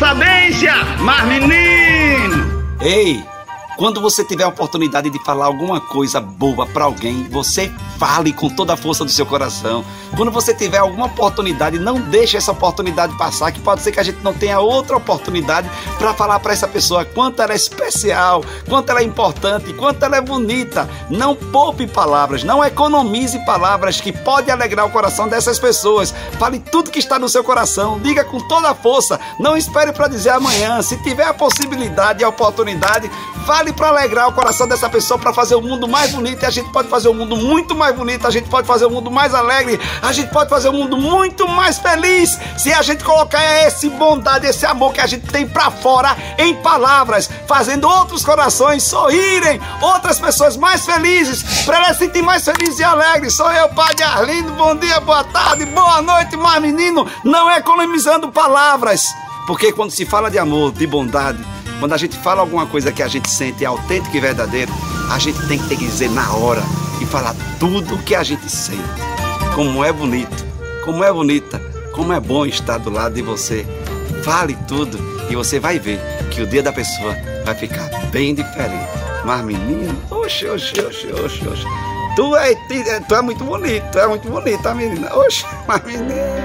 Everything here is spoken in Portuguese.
sabência, mas menino! Ei! Quando você tiver a oportunidade de falar alguma coisa boa para alguém, você fale com toda a força do seu coração. Quando você tiver alguma oportunidade, não deixe essa oportunidade passar, que pode ser que a gente não tenha outra oportunidade para falar para essa pessoa quanto ela é especial, quanto ela é importante, quanto ela é bonita. Não poupe palavras, não economize palavras que pode alegrar o coração dessas pessoas. Fale tudo que está no seu coração, diga com toda a força. Não espere para dizer amanhã. Se tiver a possibilidade e a oportunidade, fale para alegrar o coração dessa pessoa, para fazer o mundo mais bonito. E a gente pode fazer o mundo muito mais bonito, a gente pode fazer o mundo mais alegre, a gente pode fazer o mundo muito mais feliz se a gente colocar esse bondade, esse amor que a gente tem para fora em palavras, fazendo outros corações sorrirem, outras pessoas mais felizes, para elas se mais felizes e alegres. Sou eu, Padre Arlindo. Bom dia, boa tarde, boa noite, mais menino. Não é economizando palavras, porque quando se fala de amor, de bondade, quando a gente fala alguma coisa que a gente sente é autêntico e verdadeiro, a gente tem que ter que dizer na hora e falar tudo o que a gente sente. Como é bonito, como é bonita, como é bom estar do lado de você. Fale tudo e você vai ver que o dia da pessoa vai ficar bem diferente. Mas menino, oxe, oxe, oxe, oxe, oxe. Tu é, tu é muito bonito, tu é muito bonita, menina. Oxe, mas menino.